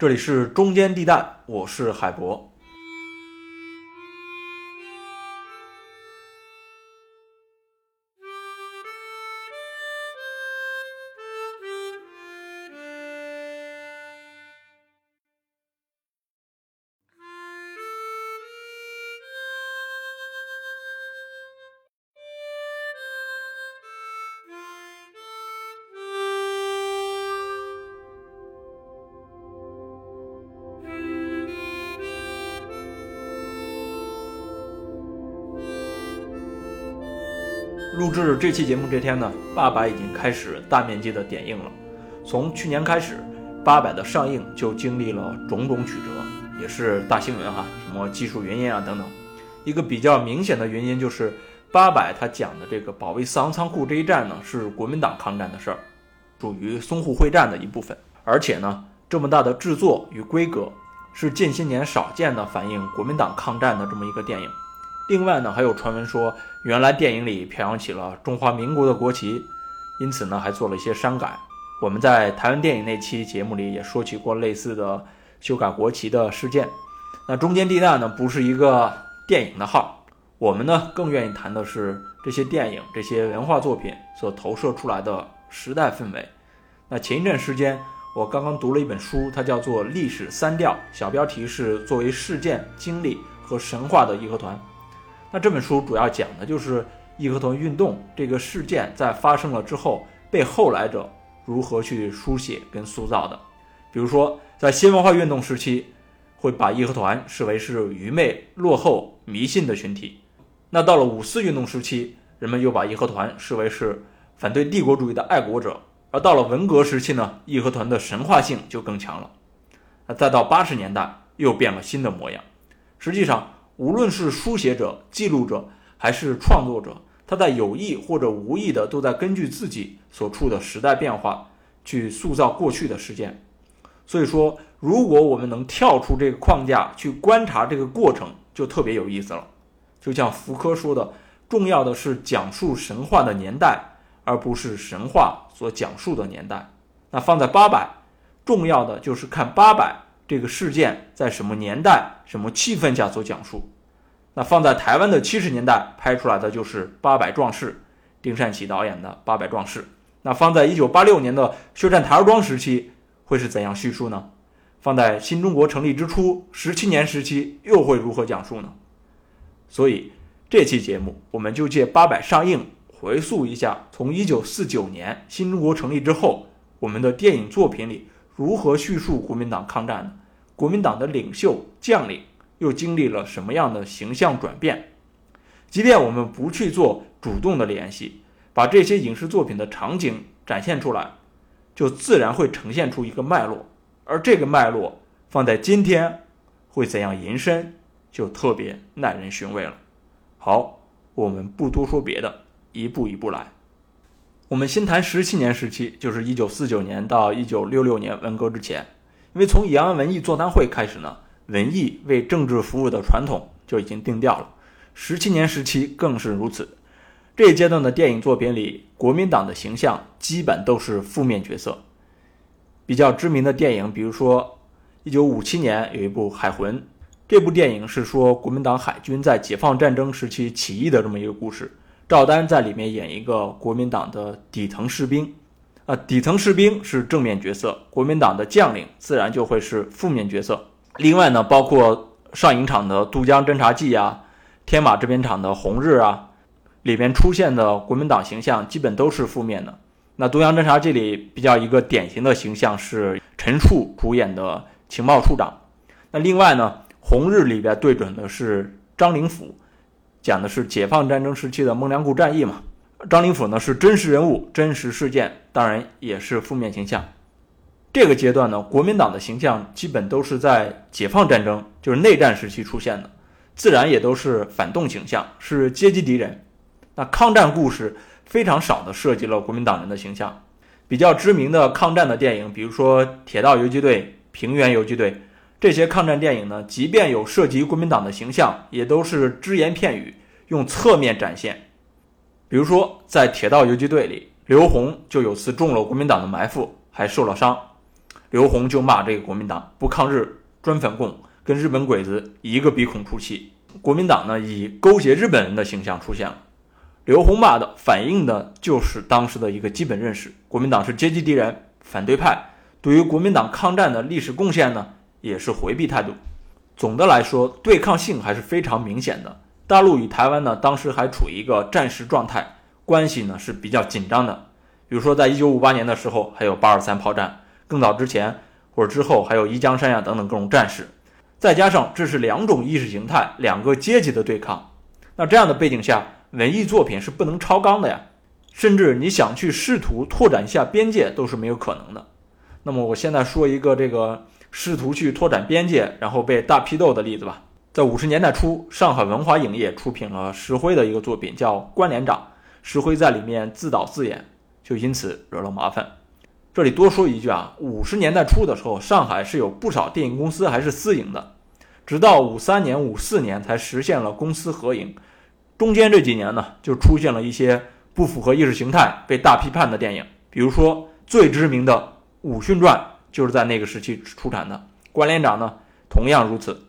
这里是中间地带，我是海博。录制这期节目这天呢，八佰已经开始大面积的点映了。从去年开始，八佰的上映就经历了种种曲折，也是大新闻哈，什么技术原因啊等等。一个比较明显的原因就是，八佰他讲的这个保卫四行仓库这一战呢，是国民党抗战的事儿，属于淞沪会战的一部分。而且呢，这么大的制作与规格，是近些年少见的反映国民党抗战的这么一个电影。另外呢，还有传闻说，原来电影里飘扬起了中华民国的国旗，因此呢，还做了一些删改。我们在台湾电影那期节目里也说起过类似的修改国旗的事件。那中间地带呢，不是一个电影的号，我们呢更愿意谈的是这些电影、这些文化作品所投射出来的时代氛围。那前一阵时间，我刚刚读了一本书，它叫做《历史三调》，小标题是作为事件、经历和神话的义和团。那这本书主要讲的就是义和团运动这个事件在发生了之后，被后来者如何去书写跟塑造的。比如说，在新文化运动时期，会把义和团视为是愚昧、落后、迷信的群体；那到了五四运动时期，人们又把义和团视为是反对帝国主义的爱国者；而到了文革时期呢，义和团的神话性就更强了。那再到八十年代，又变了新的模样。实际上。无论是书写者、记录者，还是创作者，他在有意或者无意的，都在根据自己所处的时代变化，去塑造过去的事件。所以说，如果我们能跳出这个框架去观察这个过程，就特别有意思了。就像福柯说的，重要的是讲述神话的年代，而不是神话所讲述的年代。那放在八百，重要的就是看八百。这个事件在什么年代、什么气氛下所讲述？那放在台湾的七十年代拍出来的就是《八百壮士》，丁善琪导演的《八百壮士》。那放在一九八六年的血战台儿庄时期，会是怎样叙述呢？放在新中国成立之初十七年时期，又会如何讲述呢？所以这期节目，我们就借《八百》上映，回溯一下从一九四九年新中国成立之后，我们的电影作品里。如何叙述国民党抗战呢？国民党的领袖将领又经历了什么样的形象转变？即便我们不去做主动的联系，把这些影视作品的场景展现出来，就自然会呈现出一个脉络。而这个脉络放在今天会怎样延伸，就特别耐人寻味了。好，我们不多说别的，一步一步来。我们先谈十七年时期，就是一九四九年到一九六六年文革之前。因为从延安文艺座谈会开始呢，文艺为政治服务的传统就已经定调了。十七年时期更是如此。这一阶段的电影作品里，国民党的形象基本都是负面角色。比较知名的电影，比如说一九五七年有一部《海魂》，这部电影是说国民党海军在解放战争时期起义的这么一个故事。赵丹在里面演一个国民党的底层士兵，啊，底层士兵是正面角色，国民党的将领自然就会是负面角色。另外呢，包括上影厂的《渡江侦察记》啊，天马制片厂的《红日》啊，里边出现的国民党形象基本都是负面的。那《渡江侦察记》里比较一个典型的形象是陈数主演的情报处长。那另外呢，《红日》里边对准的是张灵甫。讲的是解放战争时期的孟良崮战役嘛？张灵甫呢是真实人物、真实事件，当然也是负面形象。这个阶段呢，国民党的形象基本都是在解放战争，就是内战时期出现的，自然也都是反动形象，是阶级敌人。那抗战故事非常少的涉及了国民党人的形象。比较知名的抗战的电影，比如说《铁道游击队》《平原游击队》。这些抗战电影呢，即便有涉及国民党的形象，也都是只言片语，用侧面展现。比如说，在《铁道游击队》里，刘洪就有次中了国民党的埋伏，还受了伤。刘洪就骂这个国民党不抗日专反共，跟日本鬼子一个鼻孔出气。国民党呢以勾结日本人的形象出现了。刘洪骂的反映的就是当时的一个基本认识：国民党是阶级敌人、反对派。对于国民党抗战的历史贡献呢，也是回避态度。总的来说，对抗性还是非常明显的。大陆与台湾呢，当时还处于一个战时状态，关系呢是比较紧张的。比如说，在一九五八年的时候，还有八二三炮战；更早之前或者之后，还有一江山呀等等各种战事。再加上这是两种意识形态、两个阶级的对抗，那这样的背景下，文艺作品是不能超纲的呀。甚至你想去试图拓展一下边界，都是没有可能的。那么，我现在说一个这个试图去拓展边界，然后被大批斗的例子吧。在五十年代初，上海文华影业出品了石灰的一个作品，叫《关连长》，石灰在里面自导自演。就因此惹了麻烦。这里多说一句啊，五十年代初的时候，上海是有不少电影公司还是私营的，直到五三年、五四年才实现了公私合营。中间这几年呢，就出现了一些不符合意识形态、被大批判的电影，比如说最知名的《武训传》就是在那个时期出产的，《关连长》呢同样如此。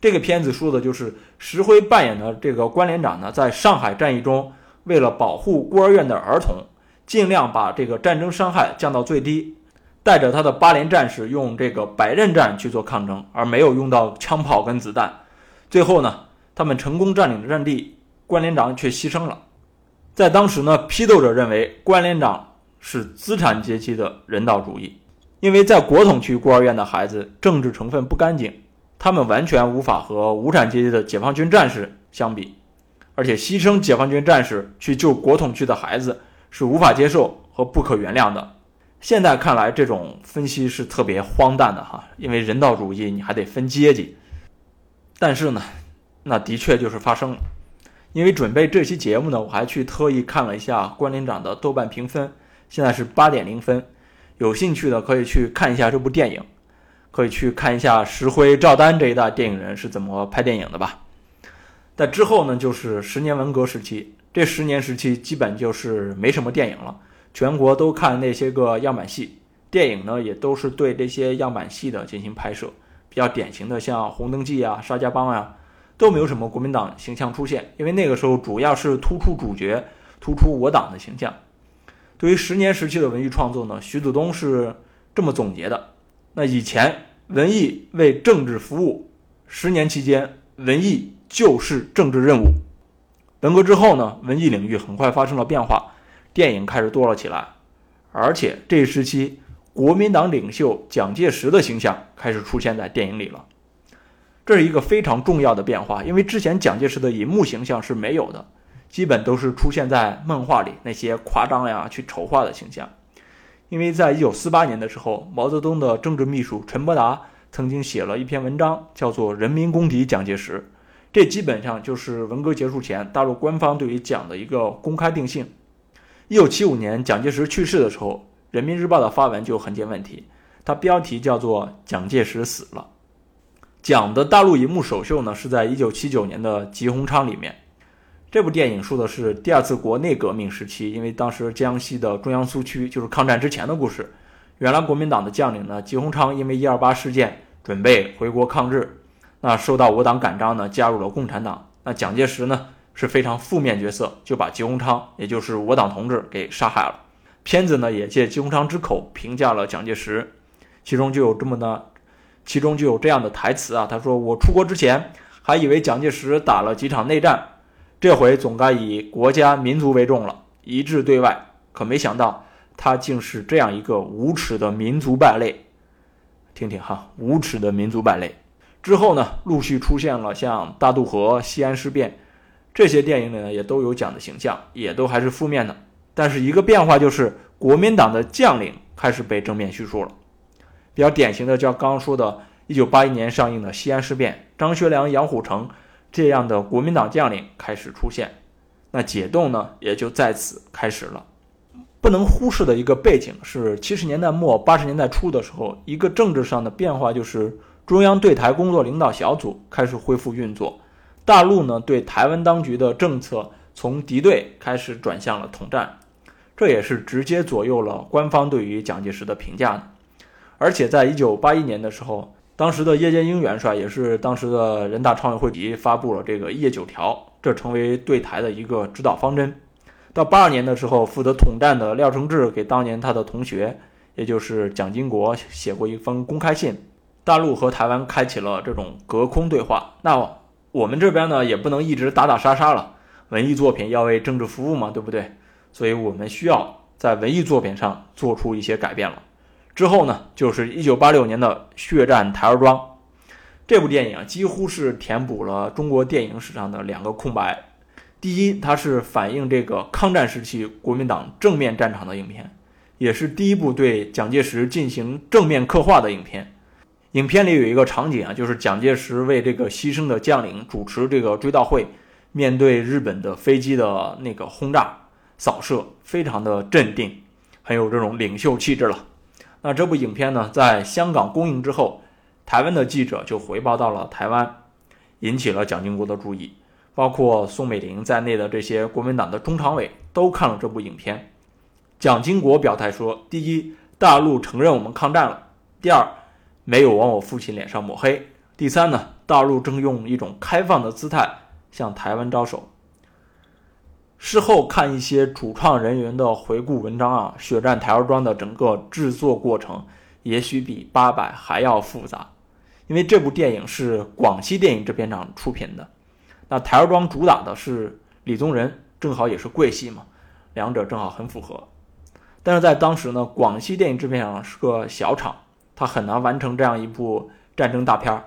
这个片子说的就是石灰扮演的这个关连长呢，在上海战役中，为了保护孤儿院的儿童。尽量把这个战争伤害降到最低，带着他的八连战士用这个百刃战去做抗争，而没有用到枪炮跟子弹。最后呢，他们成功占领了阵地，关连长却牺牲了。在当时呢，批斗者认为关连长是资产阶级的人道主义，因为在国统区孤儿院的孩子政治成分不干净，他们完全无法和无产阶级的解放军战士相比，而且牺牲解放军战士去救国统区的孩子。是无法接受和不可原谅的。现在看来，这种分析是特别荒诞的哈，因为人道主义你还得分阶级。但是呢，那的确就是发生了。因为准备这期节目呢，我还去特意看了一下关连长的豆瓣评分，现在是八点零分。有兴趣的可以去看一下这部电影，可以去看一下石灰、赵丹这一代电影人是怎么拍电影的吧。在之后呢，就是十年文革时期。这十年时期，基本就是没什么电影了，全国都看那些个样板戏，电影呢也都是对这些样板戏的进行拍摄。比较典型的像《红灯记》啊、《沙家浜》啊，都没有什么国民党形象出现，因为那个时候主要是突出主角，突出我党的形象。对于十年时期的文艺创作呢，徐子东是这么总结的：那以前文艺为政治服务，十年期间文艺就是政治任务。文革之后呢，文艺领域很快发生了变化，电影开始多了起来，而且这一时期国民党领袖蒋介石的形象开始出现在电影里了。这是一个非常重要的变化，因为之前蒋介石的银幕形象是没有的，基本都是出现在漫画里那些夸张呀、去丑化的形象。因为在一九四八年的时候，毛泽东的政治秘书陈伯达曾经写了一篇文章，叫做《人民公敌蒋介石》。这基本上就是文革结束前大陆官方对于蒋的一个公开定性。一九七五年蒋介石去世的时候，《人民日报》的发文就很见问题，它标题叫做“蒋介石死了”。蒋的大陆银幕首秀呢是在一九七九年的《吉鸿昌》里面。这部电影说的是第二次国内革命时期，因为当时江西的中央苏区就是抗战之前的故事。原来国民党的将领呢，吉鸿昌因为一二八事件准备回国抗日。那受到我党感召呢，加入了共产党。那蒋介石呢是非常负面角色，就把吉鸿昌，也就是我党同志给杀害了。片子呢也借吉鸿昌之口评价了蒋介石，其中就有这么的，其中就有这样的台词啊，他说：“我出国之前还以为蒋介石打了几场内战，这回总该以国家民族为重了，一致对外。可没想到他竟是这样一个无耻的民族败类。听听哈，无耻的民族败类。”之后呢，陆续出现了像大渡河、西安事变这些电影里呢，也都有蒋的形象，也都还是负面的。但是一个变化就是，国民党的将领开始被正面叙述了。比较典型的，就像刚刚说的1981年上映的西安事变，张学良、杨虎城这样的国民党将领开始出现，那解冻呢，也就在此开始了。不能忽视的一个背景是70年代末、80年代初的时候，一个政治上的变化就是。中央对台工作领导小组开始恢复运作，大陆呢对台湾当局的政策从敌对开始转向了统战，这也是直接左右了官方对于蒋介石的评价的。而且在一九八一年的时候，当时的叶剑英元帅也是当时的人大常委会主席发布了这个叶九条，这成为对台的一个指导方针。到八二年的时候，负责统战的廖承志给当年他的同学，也就是蒋经国写过一封公开信，大陆和台湾开启了这种隔空对话。那我们这边呢，也不能一直打打杀杀了，文艺作品要为政治服务嘛，对不对？所以我们需要在文艺作品上做出一些改变了。之后呢，就是一九八六年的《血战台儿庄》这部电影，几乎是填补了中国电影史上的两个空白。第一，它是反映这个抗战时期国民党正面战场的影片，也是第一部对蒋介石进行正面刻画的影片。影片里有一个场景啊，就是蒋介石为这个牺牲的将领主持这个追悼会，面对日本的飞机的那个轰炸扫射，非常的镇定，很有这种领袖气质了。那这部影片呢，在香港公映之后，台湾的记者就回报到了台湾，引起了蒋经国的注意。包括宋美龄在内的这些国民党的中常委都看了这部影片。蒋经国表态说：第一，大陆承认我们抗战了；第二，没有往我父亲脸上抹黑；第三呢，大陆正用一种开放的姿态向台湾招手。事后看一些主创人员的回顾文章啊，《血战台儿庄》的整个制作过程也许比《八佰》还要复杂，因为这部电影是广西电影制片厂出品的。那台儿庄主打的是李宗仁，正好也是桂系嘛，两者正好很符合。但是在当时呢，广西电影制片厂是个小厂，它很难完成这样一部战争大片儿。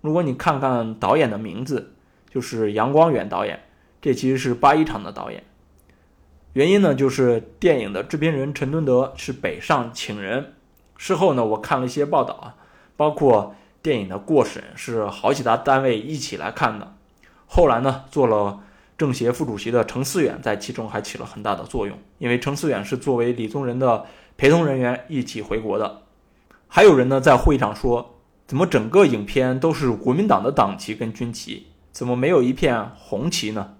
如果你看看导演的名字，就是杨光远导演，这其实是八一厂的导演。原因呢，就是电影的制片人陈敦德是北上请人。事后呢，我看了一些报道啊，包括电影的过审是好几大单位一起来看的。后来呢，做了政协副主席的程思远在其中还起了很大的作用，因为程思远是作为李宗仁的陪同人员一起回国的。还有人呢在会议上说，怎么整个影片都是国民党的党旗跟军旗，怎么没有一片红旗呢？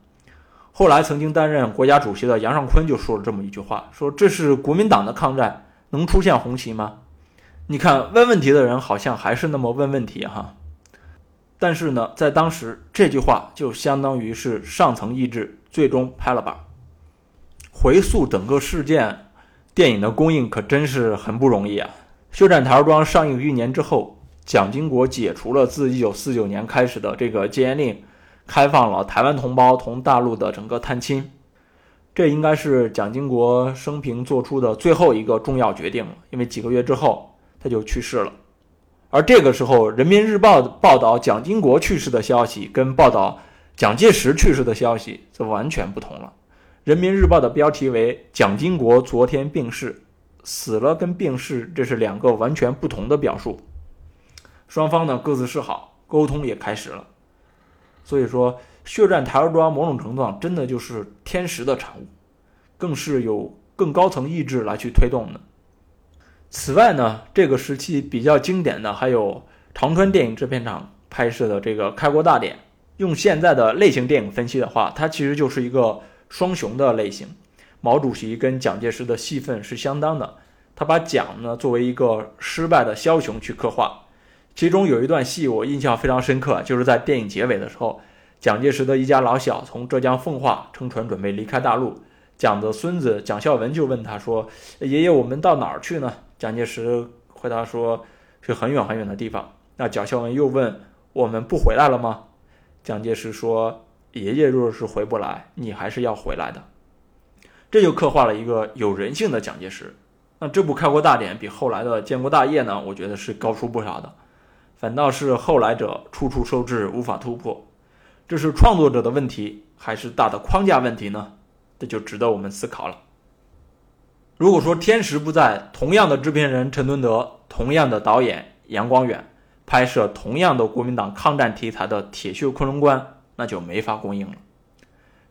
后来曾经担任国家主席的杨尚昆就说了这么一句话，说这是国民党的抗战，能出现红旗吗？你看问问题的人好像还是那么问问题哈。但是呢，在当时这句话就相当于是上层意志最终拍了板。回溯整个事件，电影的公映可真是很不容易啊！《血战台儿庄》上映一年之后，蒋经国解除了自1949年开始的这个戒严令，开放了台湾同胞同大陆的整个探亲。这应该是蒋经国生平做出的最后一个重要决定了，因为几个月之后他就去世了。而这个时候，《人民日报》报道蒋经国去世的消息，跟报道蒋介石去世的消息则完全不同了。《人民日报》的标题为“蒋经国昨天病逝”，死了跟病逝这是两个完全不同的表述。双方呢各自示好，沟通也开始了。所以说，血战台儿庄某种程度上真的就是天时的产物，更是有更高层意志来去推动的。此外呢，这个时期比较经典的还有长春电影制片厂拍摄的这个《开国大典》。用现在的类型电影分析的话，它其实就是一个双雄的类型。毛主席跟蒋介石的戏份是相当的，他把蒋呢作为一个失败的枭雄去刻画。其中有一段戏我印象非常深刻，就是在电影结尾的时候，蒋介石的一家老小从浙江奉化乘船准备离开大陆，蒋的孙子蒋孝文就问他说：“爷爷，我们到哪儿去呢？”蒋介石回答说：“去很远很远的地方。”那蒋孝文又问：“我们不回来了吗？”蒋介石说：“爷爷若是回不来，你还是要回来的。”这就刻画了一个有人性的蒋介石。那这部《开国大典》比后来的《建国大业》呢，我觉得是高出不少的。反倒是后来者处处受制，无法突破。这是创作者的问题，还是大的框架问题呢？这就值得我们思考了。如果说天时不在，同样的制片人陈敦德，同样的导演杨光远，拍摄同样的国民党抗战题材的《铁血昆仑关》，那就没法公映了。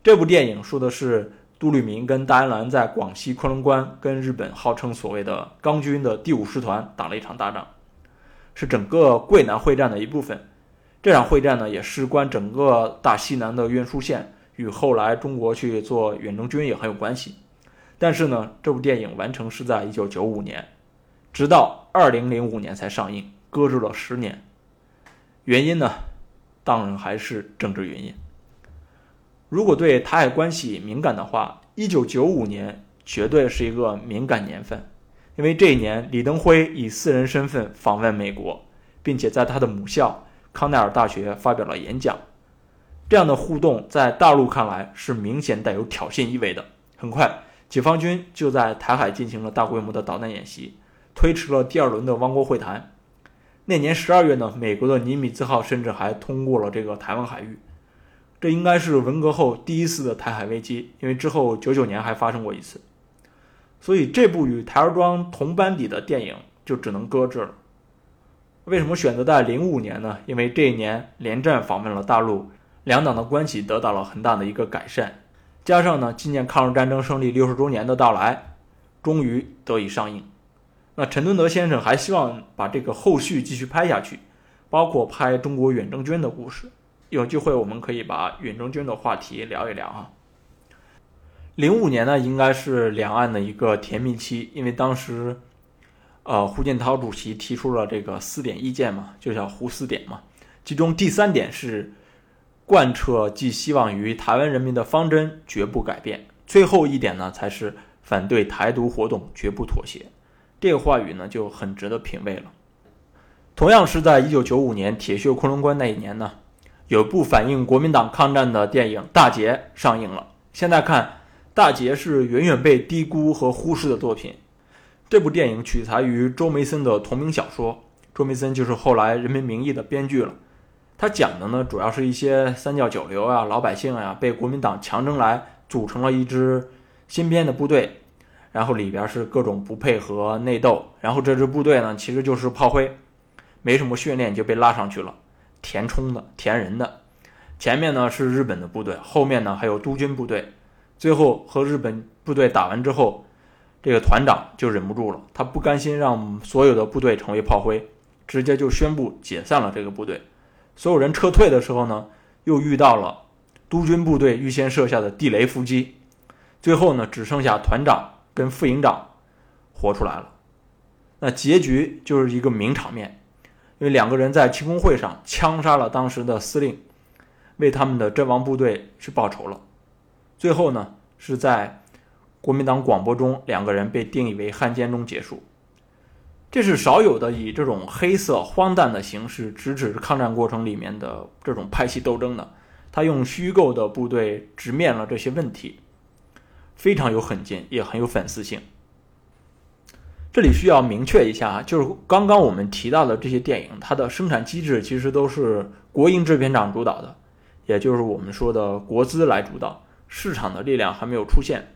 这部电影说的是杜聿明跟戴安澜在广西昆仑关跟日本号称所谓的钢军的第五师团打了一场大仗，是整个桂南会战的一部分。这场会战呢，也事关整个大西南的运输线，与后来中国去做远征军也很有关系。但是呢，这部电影完成是在一九九五年，直到二零零五年才上映，搁置了十年。原因呢，当然还是政治原因。如果对台海关系敏感的话，一九九五年绝对是一个敏感年份，因为这一年李登辉以私人身份访问美国，并且在他的母校康奈尔大学发表了演讲。这样的互动在大陆看来是明显带有挑衅意味的。很快，解放军就在台海进行了大规模的导弹演习，推迟了第二轮的汪国会谈。那年十二月呢，美国的尼米兹号甚至还通过了这个台湾海域。这应该是文革后第一次的台海危机，因为之后九九年还发生过一次。所以这部与台儿庄同班底的电影就只能搁置了。为什么选择在零五年呢？因为这一年连战访问了大陆。两党的关系得到了很大的一个改善，加上呢，纪念抗日战争胜利六十周年的到来，终于得以上映。那陈敦德先生还希望把这个后续继续拍下去，包括拍中国远征军的故事。有机会我们可以把远征军的话题聊一聊啊。零五年呢，应该是两岸的一个甜蜜期，因为当时，呃，胡锦涛主席提出了这个四点意见嘛，就叫胡四点嘛，其中第三点是。贯彻寄希望于台湾人民的方针，绝不改变。最后一点呢，才是反对台独活动，绝不妥协。这个话语呢，就很值得品味了。同样是在一九九五年铁血昆仑关那一年呢，有部反映国民党抗战的电影《大捷》上映了。现在看，《大捷》是远远被低估和忽视的作品。这部电影取材于周梅森的同名小说，周梅森就是后来《人民名义》的编剧了。他讲的呢，主要是一些三教九流啊、老百姓啊，被国民党强征来组成了一支新编的部队，然后里边是各种不配合、内斗，然后这支部队呢，其实就是炮灰，没什么训练就被拉上去了，填充的、填人的。前面呢是日本的部队，后面呢还有督军部队，最后和日本部队打完之后，这个团长就忍不住了，他不甘心让所有的部队成为炮灰，直接就宣布解散了这个部队。所有人撤退的时候呢，又遇到了督军部队预先设下的地雷伏击，最后呢，只剩下团长跟副营长活出来了。那结局就是一个名场面，因为两个人在庆功会上枪杀了当时的司令，为他们的阵亡部队去报仇了。最后呢，是在国民党广播中，两个人被定义为汉奸中结束。这是少有的以这种黑色荒诞的形式直指抗战过程里面的这种派系斗争的，他用虚构的部队直面了这些问题，非常有狠劲，也很有粉丝性。这里需要明确一下啊，就是刚刚我们提到的这些电影，它的生产机制其实都是国营制片厂主导的，也就是我们说的国资来主导，市场的力量还没有出现。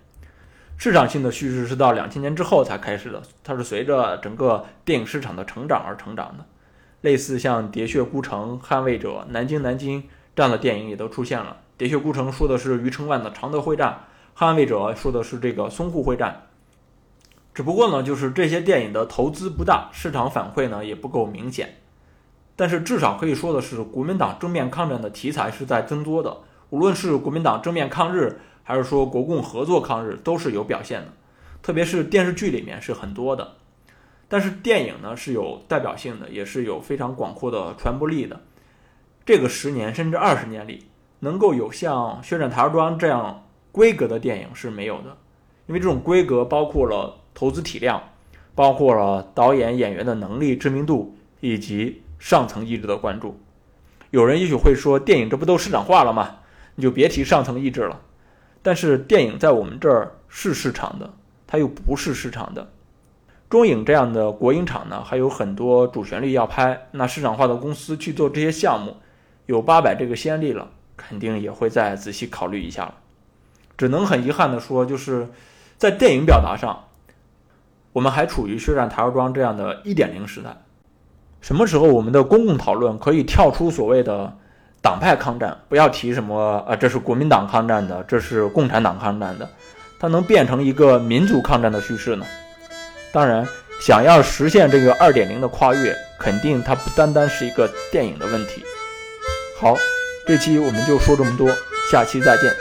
市场性的叙事是到两千年之后才开始的，它是随着整个电影市场的成长而成长的。类似像《喋血孤城》《捍卫者》《南京南京》这样的电影也都出现了。《喋血孤城》说的是余承万的常德会战，《捍卫者》说的是这个淞沪会战。只不过呢，就是这些电影的投资不大，市场反馈呢也不够明显。但是至少可以说的是，国民党正面抗战的题材是在增多的，无论是国民党正面抗日。还是说国共合作抗日都是有表现的，特别是电视剧里面是很多的，但是电影呢是有代表性的，也是有非常广阔的传播力的。这个十年甚至二十年里，能够有像《血战台儿庄》这样规格的电影是没有的，因为这种规格包括了投资体量，包括了导演演员的能力、知名度以及上层意志的关注。有人也许会说，电影这不都市场化了吗？你就别提上层意志了。但是电影在我们这儿是市场的，它又不是市场的。中影这样的国营厂呢，还有很多主旋律要拍，那市场化的公司去做这些项目，有八百这个先例了，肯定也会再仔细考虑一下了。只能很遗憾的说，就是在电影表达上，我们还处于血战台儿庄这样的一点零时代。什么时候我们的公共讨论可以跳出所谓的？党派抗战，不要提什么啊，这是国民党抗战的，这是共产党抗战的，它能变成一个民族抗战的叙事呢？当然，想要实现这个二点零的跨越，肯定它不单单是一个电影的问题。好，这期我们就说这么多，下期再见。